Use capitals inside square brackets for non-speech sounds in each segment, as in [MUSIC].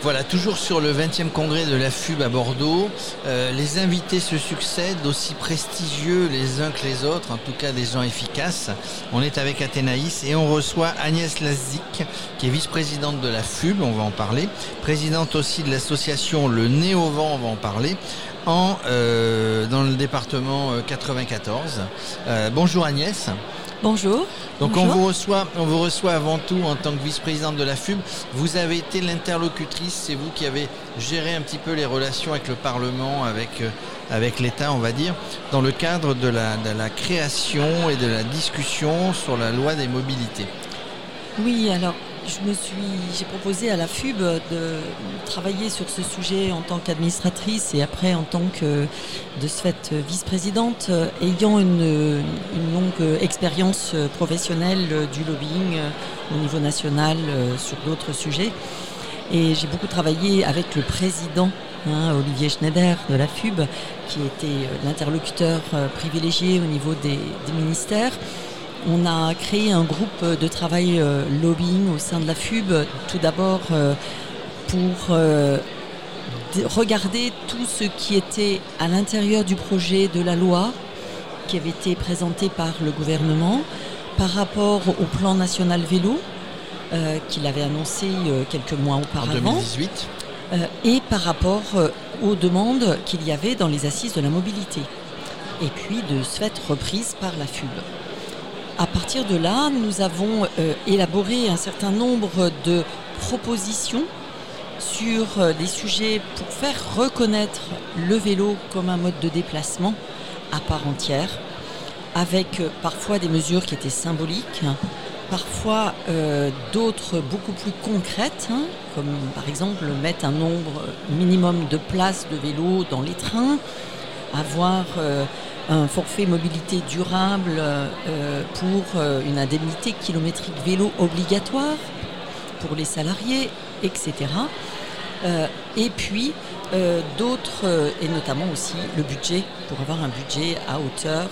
Voilà, toujours sur le 20e congrès de la FUB à Bordeaux. Euh, les invités se succèdent, aussi prestigieux les uns que les autres, en tout cas des gens efficaces. On est avec Athénaïs et on reçoit Agnès Lazik, qui est vice-présidente de la FUB, on va en parler, présidente aussi de l'association Le Nez au vent, on va en parler, en, euh, dans le département 94. Euh, bonjour Agnès. Bonjour. Donc on vous reçoit, on vous reçoit avant tout en tant que vice-présidente de la FUB. Vous avez été l'interlocutrice, c'est vous qui avez géré un petit peu les relations avec le Parlement, avec euh, avec l'État, on va dire, dans le cadre de la, de la création et de la discussion sur la loi des mobilités. Oui, alors je me suis, j'ai proposé à la FUB de travailler sur ce sujet en tant qu'administratrice et après en tant que de ce fait vice-présidente, ayant une, longue expérience professionnelle du lobbying au niveau national sur d'autres sujets. Et j'ai beaucoup travaillé avec le président hein, Olivier Schneider de la FUB, qui était l'interlocuteur privilégié au niveau des ministères. On a créé un groupe de travail euh, lobbying au sein de la FUB, tout d'abord euh, pour euh, regarder tout ce qui était à l'intérieur du projet de la loi qui avait été présenté par le gouvernement par rapport au plan national vélo qu'il avait annoncé quelques mois auparavant. En 2018 et par rapport aux demandes qu'il y avait dans les assises de la mobilité. Et puis de ce fait reprise par la FUB. À partir de là, nous avons euh, élaboré un certain nombre de propositions sur euh, des sujets pour faire reconnaître le vélo comme un mode de déplacement à part entière, avec euh, parfois des mesures qui étaient symboliques, parfois d'autres beaucoup plus concrètes, hein, comme par exemple mettre un nombre minimum de places de vélo dans les trains, avoir un forfait mobilité durable euh, pour euh, une indemnité kilométrique vélo obligatoire pour les salariés, etc. Euh, et puis d'autres, et notamment aussi le budget, pour avoir un budget à hauteur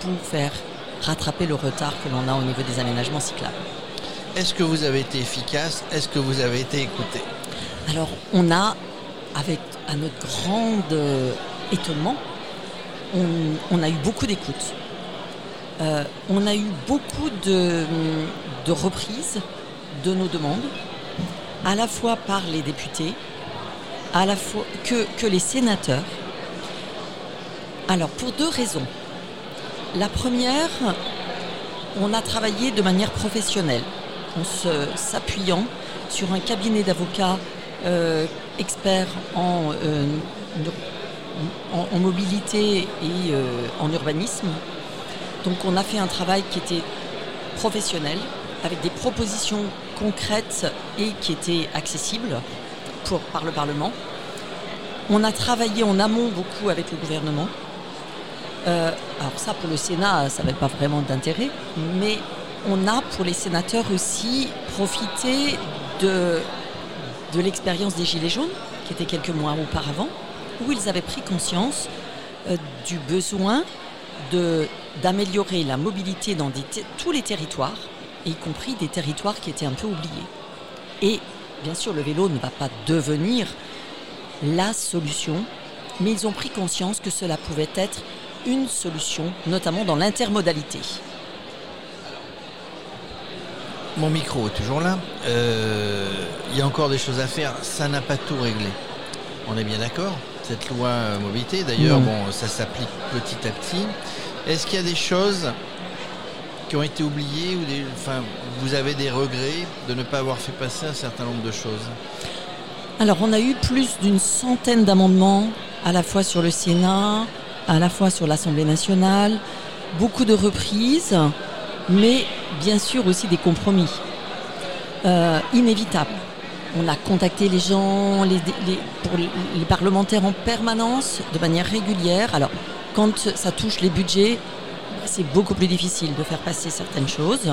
pour faire rattraper le retard que l'on a au niveau des aménagements cyclables. Est-ce que vous avez été efficace? Est-ce que vous avez été écouté? Alors on a, avec à notre grand étonnement, on, a eu beaucoup d'écoute. Euh, on a eu beaucoup de, reprises de nos demandes, à la fois par les députés, que les sénateurs. Alors pour deux raisons. La première, on a travaillé de manière professionnelle, en s'appuyant sur un cabinet d'avocats euh, experts en euh, en, mobilité et euh, en urbanisme. Donc on a fait un travail qui était professionnel, avec des propositions concrètes et qui étaient accessibles par le Parlement. On a travaillé en amont beaucoup avec le gouvernement. Euh, alors ça, pour le Sénat, ça n'avait pas vraiment d'intérêt, mais on a pour les sénateurs aussi profité de, de l'expérience des Gilets jaunes, qui était quelques mois auparavant, où ils avaient pris conscience euh, du besoin d'améliorer la mobilité dans tous les territoires, y compris des territoires qui étaient un peu oubliés. Et bien sûr, le vélo ne va pas devenir la solution, mais ils ont pris conscience que cela pouvait être une solution, notamment dans l'intermodalité. Mon micro est toujours là. Euh, il y a encore des choses à faire. Ça n'a pas tout réglé. On est bien d'accord? Cette loi euh, mobilité. D'ailleurs, bon, ça s'applique petit à petit. Est-ce qu'il y a des choses qui ont été oubliées ou des, enfin, vous avez des regrets de ne pas avoir fait passer un certain nombre de choses? Alors, on a eu plus d'une centaine d'amendements, à la fois sur le Sénat, à la fois sur l'Assemblée nationale, beaucoup de reprises, mais bien sûr aussi des compromis euh, inévitables. On a contacté les gens, les, parlementaires en permanence, de manière régulière. Alors, quand ça touche les budgets, c'est beaucoup plus difficile de faire passer certaines choses.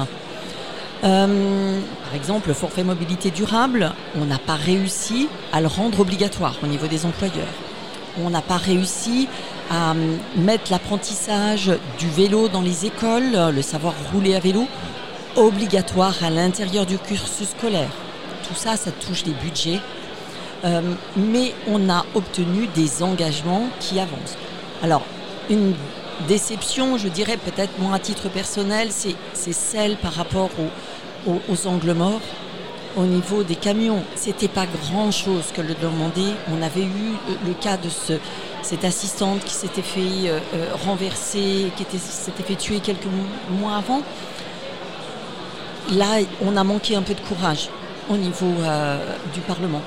Euh, par exemple, le forfait mobilité durable, on n'a pas réussi à le rendre obligatoire au niveau des employeurs. On n'a pas réussi à hum, mettre l'apprentissage du vélo dans les écoles, le savoir rouler à vélo, obligatoire à l'intérieur du cursus scolaire. Tout ça, ça touche des budgets. Euh, mais on a obtenu des engagements qui avancent. Alors, une déception, je dirais peut-être moi à titre personnel, c'est celle par rapport aux, angles morts. Au niveau des camions, c'était pas grand chose que le demander. On avait eu le cas de ce, cette assistante qui s'était fait euh, euh, renverser, qui s'était fait tuer quelques mois avant. Là, on a manqué un peu de courage au niveau euh, du Parlement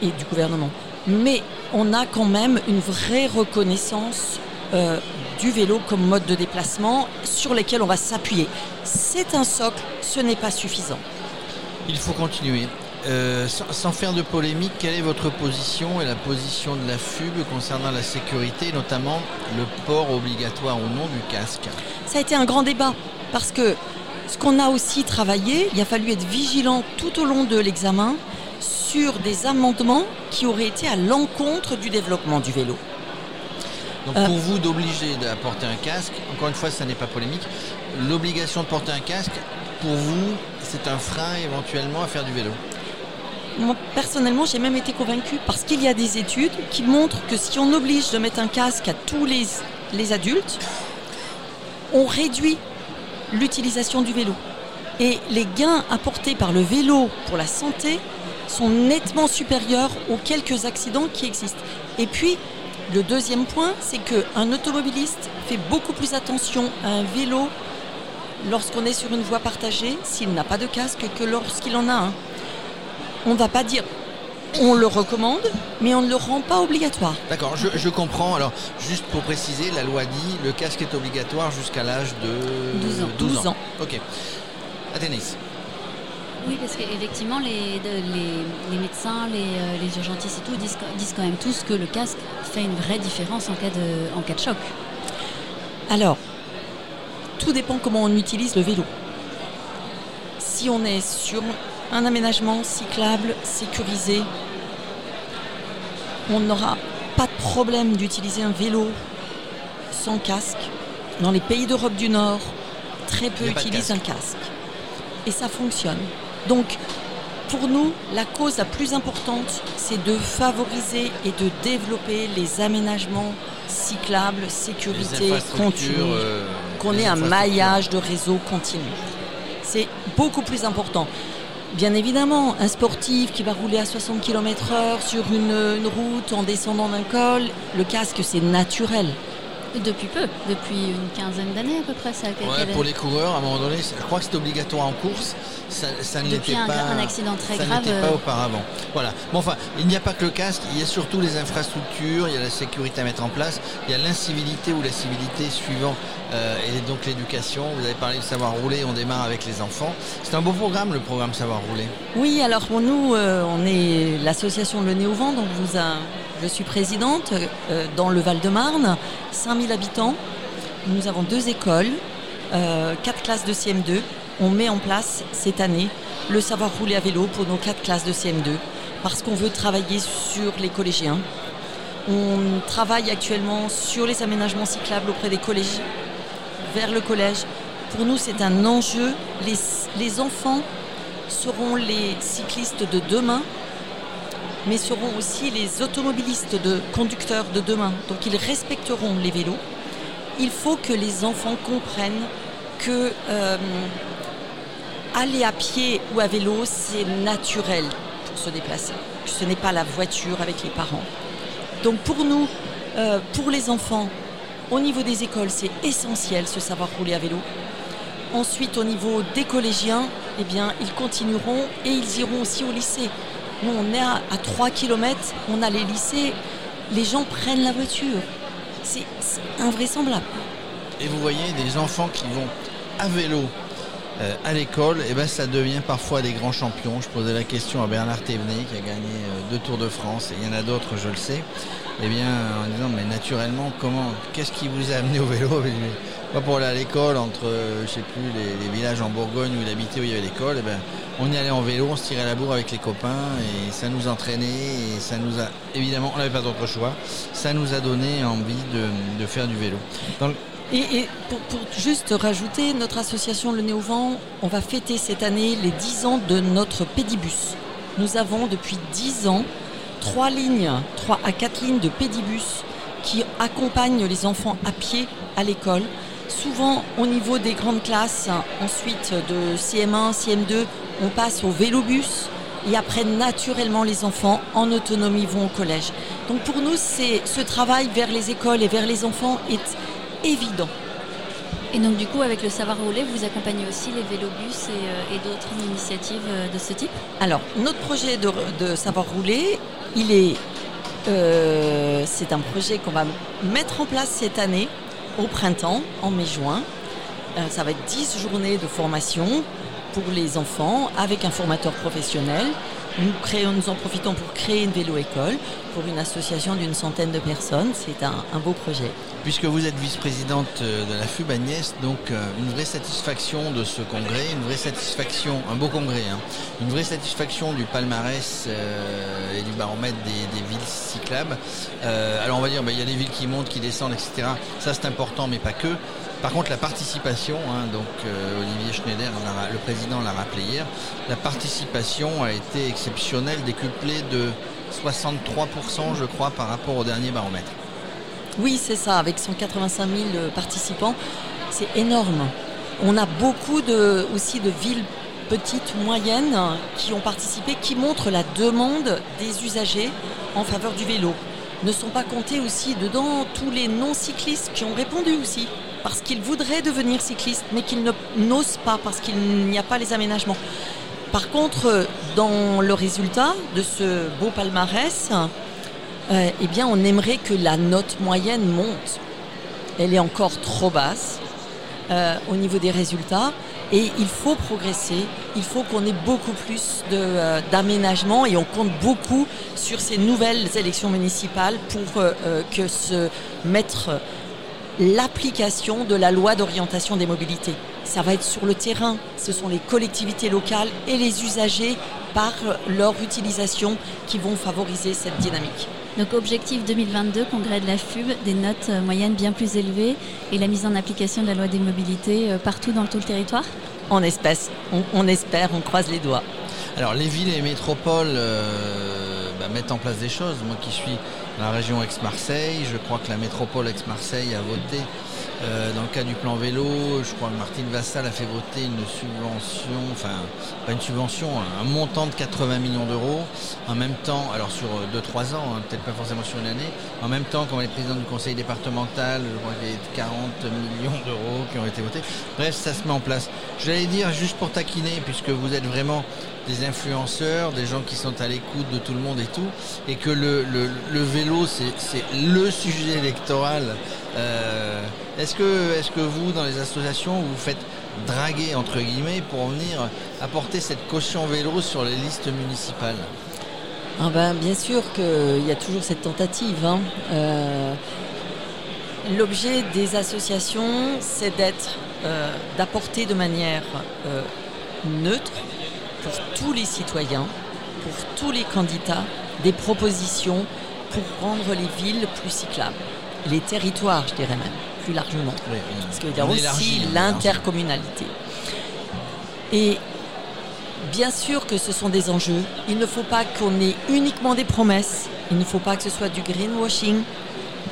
et du gouvernement. Mais on a quand même une vraie reconnaissance du vélo comme mode de déplacement sur lesquels on va s'appuyer. C'est un socle, ce n'est pas suffisant. Il faut continuer. Euh, sans, faire de polémique, quelle est votre position et la position de la FUB concernant la sécurité, notamment le port obligatoire ou non du casque? Ça a été un grand débat parce que ce qu'on a aussi travaillé, il a fallu être vigilant tout au long de l'examen sur des amendements qui auraient été à l'encontre du développement du vélo. Donc euh. pour vous d'obliger à porter un casque, encore une fois ça n'est pas polémique, l'obligation de porter un casque, pour vous c'est un frein éventuellement à faire du vélo moi, personnellement, j'ai même été convaincue parce qu'il y a des études qui montrent que si on oblige de mettre un casque à tous les, les adultes, on réduit l'utilisation du vélo. Et les gains apportés par le vélo pour la santé sont nettement supérieurs aux quelques accidents qui existent. Et puis, le deuxième point, c'est qu'un automobiliste fait beaucoup plus attention à un vélo lorsqu'on est sur une voie partagée, s'il n'a pas de casque, que lorsqu'il en a un. On ne va pas dire on le recommande, mais on ne le rend pas obligatoire. D'accord, je, comprends. Alors, juste pour préciser, la loi dit le casque est obligatoire jusqu'à l'âge de 12 ans. 12 ans. Ok. Athénis. Oui, parce qu'effectivement, les, les, médecins, euh, les, urgentistes et tout disent, disent, quand même tous que le casque fait une vraie différence en cas de, en cas de choc. Alors, tout dépend comment on utilise le vélo. Si on est sur un aménagement cyclable, sécurisé, on n'aura pas de problème d'utiliser un vélo sans casque. Dans les pays d'Europe du Nord, très peu utilisent un casque. Et ça fonctionne. Donc, pour nous, la cause la plus importante, c'est de favoriser et de développer les aménagements cyclables, sécurité continue, euh, qu'on ait un maillage de réseau continu. C'est beaucoup plus important. Bien évidemment, un sportif qui va rouler à 60 km/h sur une, une route en descendant d'un col, le casque c'est naturel. Depuis peu, depuis une quinzaine d'années à peu près. Ça ouais, pour les coureurs, à un moment donné, je crois que c'était obligatoire en course. Ça, ça n'était pas. un accident très ça grave. n'était pas euh, auparavant. Voilà. Bon, enfin, il n'y a pas que le casque, il y a surtout les infrastructures, il y a la sécurité à mettre en place, il y a l'incivilité ou la civilité suivant, euh, et donc l'éducation. Vous avez parlé de savoir rouler, on démarre avec les enfants. C'est un beau programme, le programme Savoir rouler. Oui, alors pour nous, euh, on est l'association Le Nez au Vent, donc vous a je suis présidente euh, dans le Val-de-Marne, 5000 habitants. Nous avons deux écoles, euh, quatre classes de CM2. On met en place cette année le savoir rouler à vélo pour nos quatre classes de CM2 parce qu'on veut travailler sur les collégiens. On travaille actuellement sur les aménagements cyclables auprès des collèges, vers le collège. Pour nous, c'est un enjeu. les enfants seront les cyclistes de demain mais seront aussi les automobilistes de conducteurs de demain. Donc ils respecteront les vélos. Il faut que les enfants comprennent que euh, aller à pied ou à vélo, c'est naturel pour se déplacer. Ce n'est pas la voiture avec les parents. Donc pour nous, euh, pour les enfants, au niveau des écoles, c'est essentiel ce savoir rouler à vélo. Ensuite, au niveau des collégiens, eh bien, ils continueront et ils iront aussi au lycée. Nous, on est à, 3 km, on a les lycées, les gens prennent la voiture. C'est invraisemblable. Et vous voyez des enfants qui vont à vélo euh, à l'école, ben ça devient parfois des grands champions. Je posais la question à Bernard Thévenet qui a gagné euh, deux Tours de France, et il y en a d'autres, je le sais. Eh bien, en disant, mais naturellement, comment, qu'est-ce qui vous a amené au vélo Pour aller à l'école, entre, euh, je sais plus, les, villages en Bourgogne où il habitait, où il y avait l'école, eh ben, on y allait en vélo, on se tirait la bourre avec les copains et ça nous entraînait et ça nous a, évidemment, on n'avait pas d'autre choix, ça nous a donné envie de, faire du vélo. Et, pour, juste rajouter, notre association Le Néo-Vent, on va fêter cette année les 10 ans de notre pédibus. Nous avons depuis 10 ans trois lignes, 3 à 4 lignes de pédibus qui accompagnent les enfants à pied à l'école. Souvent au niveau des grandes classes, ensuite de CM1, CM2, on passe au vélobus et après naturellement les enfants en autonomie vont au collège. Donc pour nous, c'est ce travail vers les écoles et vers les enfants est évident. Et donc du coup, avec le savoir rouler, vous accompagnez aussi les vélobus et, euh, et d'autres initiatives euh, de ce type? Alors, notre projet de, de savoir rouler, il est, euh, c'est un projet qu'on va mettre en place cette année, au printemps, en mai-juin. Euh, ça va être 10 journées de formation pour les enfants avec un formateur professionnel. Nous, créons, nous en profitons pour créer une vélo-école pour une association d'une centaine de personnes. C'est un, beau projet. Puisque vous êtes vice-présidente euh, de la FUB Agnès, donc euh, une vraie satisfaction de ce congrès, une vraie satisfaction, un beau congrès, hein, une vraie satisfaction du palmarès euh, et du baromètre des, des villes cyclables. Euh, alors on va dire, bah, il y a des villes qui montent, qui descendent, etc. Ça c'est important, mais pas que. Par contre, la participation, hein, donc euh, Olivier Schneider, le président l'a rappelé hier, la participation a été exceptionnelle, décuplée de 63%, je crois, par rapport au dernier baromètre. Oui, c'est ça, avec 185 000 participants, c'est énorme. On a beaucoup de, aussi de villes petites, moyennes, qui ont participé, qui montrent la demande des usagers en faveur du vélo. Ne sont pas comptés aussi dedans tous les non-cyclistes qui ont répondu aussi, parce qu'ils voudraient devenir cyclistes, mais qu'ils n'osent pas, parce qu'il n'y a pas les aménagements. Par contre, dans le résultat de ce beau palmarès, euh, eh on aimerait que la note moyenne monte. Elle est encore trop basse euh, au niveau des résultats. Et il faut progresser, il faut qu'on ait beaucoup plus euh, d'aménagement et on compte beaucoup sur ces nouvelles élections municipales pour que se mettre l'application de la loi d'orientation des mobilités. Ça va être sur le terrain, ce sont les collectivités locales et les usagers par leur utilisation qui vont favoriser cette dynamique. Donc objectif 2022, congrès de la FUB, des notes euh, moyennes bien plus élevées et la mise en application de la loi des mobilités euh, partout dans tout le territoire? En espèce, on, on espère, on croise les doigts. Alors les villes et les métropoles euh, mettent en place des choses. Moi qui suis dans la région Aix-Marseille, je crois que la métropole Aix-Marseille a voté euh, dans le cas du plan vélo, je crois que Martine Vassal a fait voter une subvention, enfin pas une subvention, un montant de 80 millions d'euros. En même temps, alors sur 2-3 ans, hein, peut-être pas forcément sur une année, en même temps comme les présidents du conseil départemental, je crois qu'il y a 40 millions d'euros qui ont été votés. Bref, ça se met en place. J'allais dire juste pour taquiner, puisque vous êtes vraiment des influenceurs, des gens qui sont à l'écoute de tout le monde et tout, et que le, vélo, c'est le sujet électoral. Euh, est-ce que, est que vous, dans les associations, vous faites draguer, entre guillemets, pour venir apporter cette caution vélo sur les listes municipales? Ah ben, Bien sûr qu'il y a toujours cette tentative. Hein. Euh, L'objet des associations, c'est d'être, euh, d'apporter de manière neutre pour tous les citoyens, pour tous les candidats, des propositions pour rendre les villes plus cyclables. Les territoires, je dirais même, plus largement. Oui, Parce qu'il y a aussi l'intercommunalité. Et bien sûr que ce sont des enjeux. Il ne faut pas qu'on ait uniquement des promesses. Il ne faut pas que ce soit du greenwashing.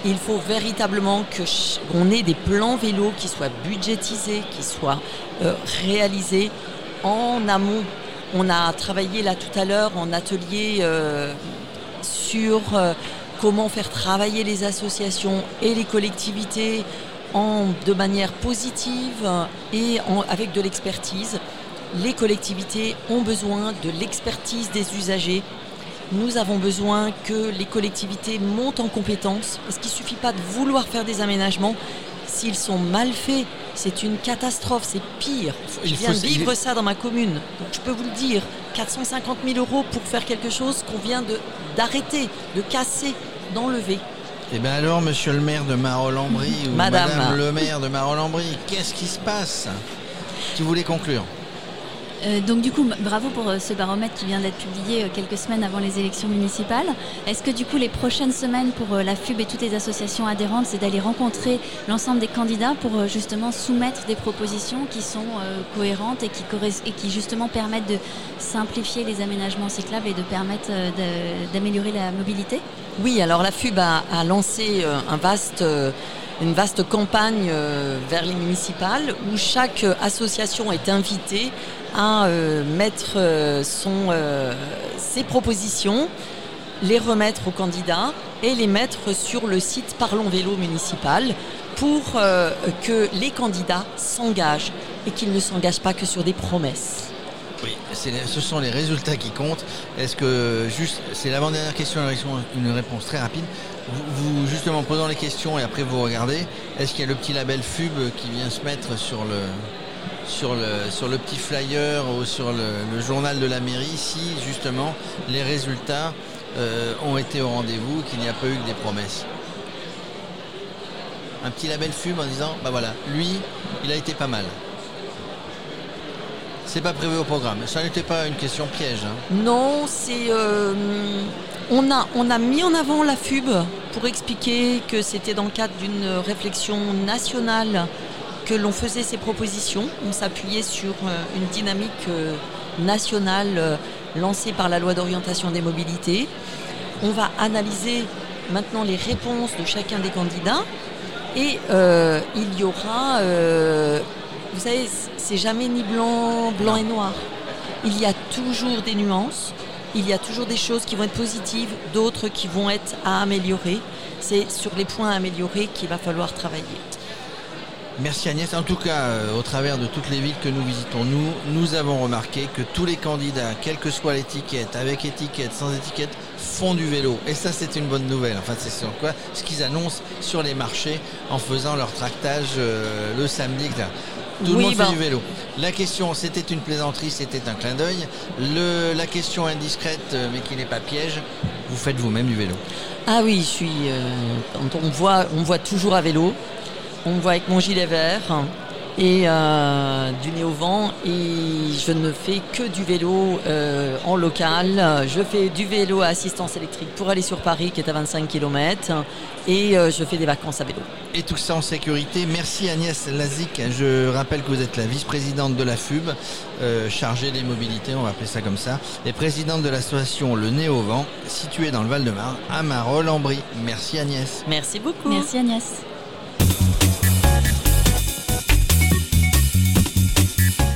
Il faut véritablement qu'on ait des plans vélos qui soient budgétisés, qui soient euh, réalisés en amont. On a travaillé là tout à l'heure en atelier euh, sur euh, comment faire travailler les associations et les collectivités de manière positive et en, avec de l'expertise. Les collectivités ont besoin de l'expertise des usagers. Nous avons besoin que les collectivités montent en compétences parce qu'il ne suffit pas de vouloir faire des aménagements. S'ils sont mal faits, c'est une catastrophe, c'est pire. Je viens de vivre ça dans ma commune. Donc je peux vous le dire, 450 000 euros pour faire quelque chose qu'on vient d'arrêter, de, de casser, d'enlever. Eh bien alors, monsieur le maire de Marolles-en-Brie [LAUGHS] ou Madame. madame le maire de Marolles-en-Brie, qu'est-ce qui se passe? Tu voulais conclure? Euh, donc du coup, bravo pour euh, ce baromètre qui vient d'être publié euh, quelques semaines avant les élections municipales. Est-ce que du coup les prochaines semaines pour la FUB et toutes les associations adhérentes, c'est d'aller rencontrer l'ensemble des candidats pour justement soumettre des propositions qui sont cohérentes et qui, justement permettent de simplifier les aménagements cyclables et de permettre d'améliorer la mobilité? Oui, alors la FUB a, lancé un vaste, une vaste campagne euh, vers les municipales où chaque euh, association est invitée à euh, mettre son, ses propositions, les remettre aux candidats et les mettre sur le site Parlons Vélo municipal pour que les candidats s'engagent et qu'ils ne s'engagent pas que sur des promesses. Oui, ce sont les résultats qui comptent. Est-ce que juste, c'est l'avant-dernière question, une réponse- très rapide. Vous, justement posant les questions et après vous regardez, est-ce qu'il y a le petit label FUB qui vient se mettre sur le petit flyer ou sur le, le journal de la mairie si justement les résultats euh, ont été au rendez-vous, qu'il n'y a pas eu que des promesses? Un petit label FUB en disant bah voilà, lui, il a été pas mal. C'est pas prévu au programme. Ça n'était pas une question piège. hein. Non, c'est. euh, on, a, on a mis en avant la FUB pour expliquer que c'était dans le cadre d'une réflexion nationale que l'on faisait ces propositions. On s'appuyait sur euh, une dynamique euh, nationale lancée par la loi d'orientation des mobilités. On va analyser maintenant les réponses de chacun des candidats et il y aura. Vous savez, c'est jamais ni blanc, blanc et noir. Il y a toujours des nuances, il y a toujours des choses qui vont être positives, d'autres qui vont être à améliorer. C'est sur les points à améliorer qu'il va falloir travailler. Merci Agnès. En tout cas, euh, au travers de toutes les villes que nous visitons, nous, nous avons remarqué que tous les candidats, quelle que soit l'étiquette, avec étiquette, sans étiquette, font du vélo. Et ça, c'est une bonne nouvelle. Enfin, c'est quoi? Ce qu'ils annoncent sur les marchés en faisant leur tractage euh, le samedi. Tout le monde ben- fait du vélo. La question, c'était une plaisanterie, c'était un clin d'œil. Le- La question indiscrète, euh, mais qui n'est pas piège, vous faites vous-même du vélo. Ah oui, je suis. euh, on voit, on voit toujours à vélo. On voit avec mon gilet vert et euh, du nez au vent. Et je ne fais que du vélo euh, en local. Je fais du vélo à assistance électrique pour aller sur Paris, qui est à 25 km. Et euh, je fais des vacances à vélo. Et tout ça en sécurité. Merci Agnès Lazic. Je rappelle que vous êtes la vice-présidente de la FUB, euh, chargée des mobilités, on va appeler ça comme ça, et présidente de l'association Le Nez au Vent, située dans le Val-de-Marne, à Marolles-en-Brie. Merci Agnès. Merci beaucoup. Merci Agnès.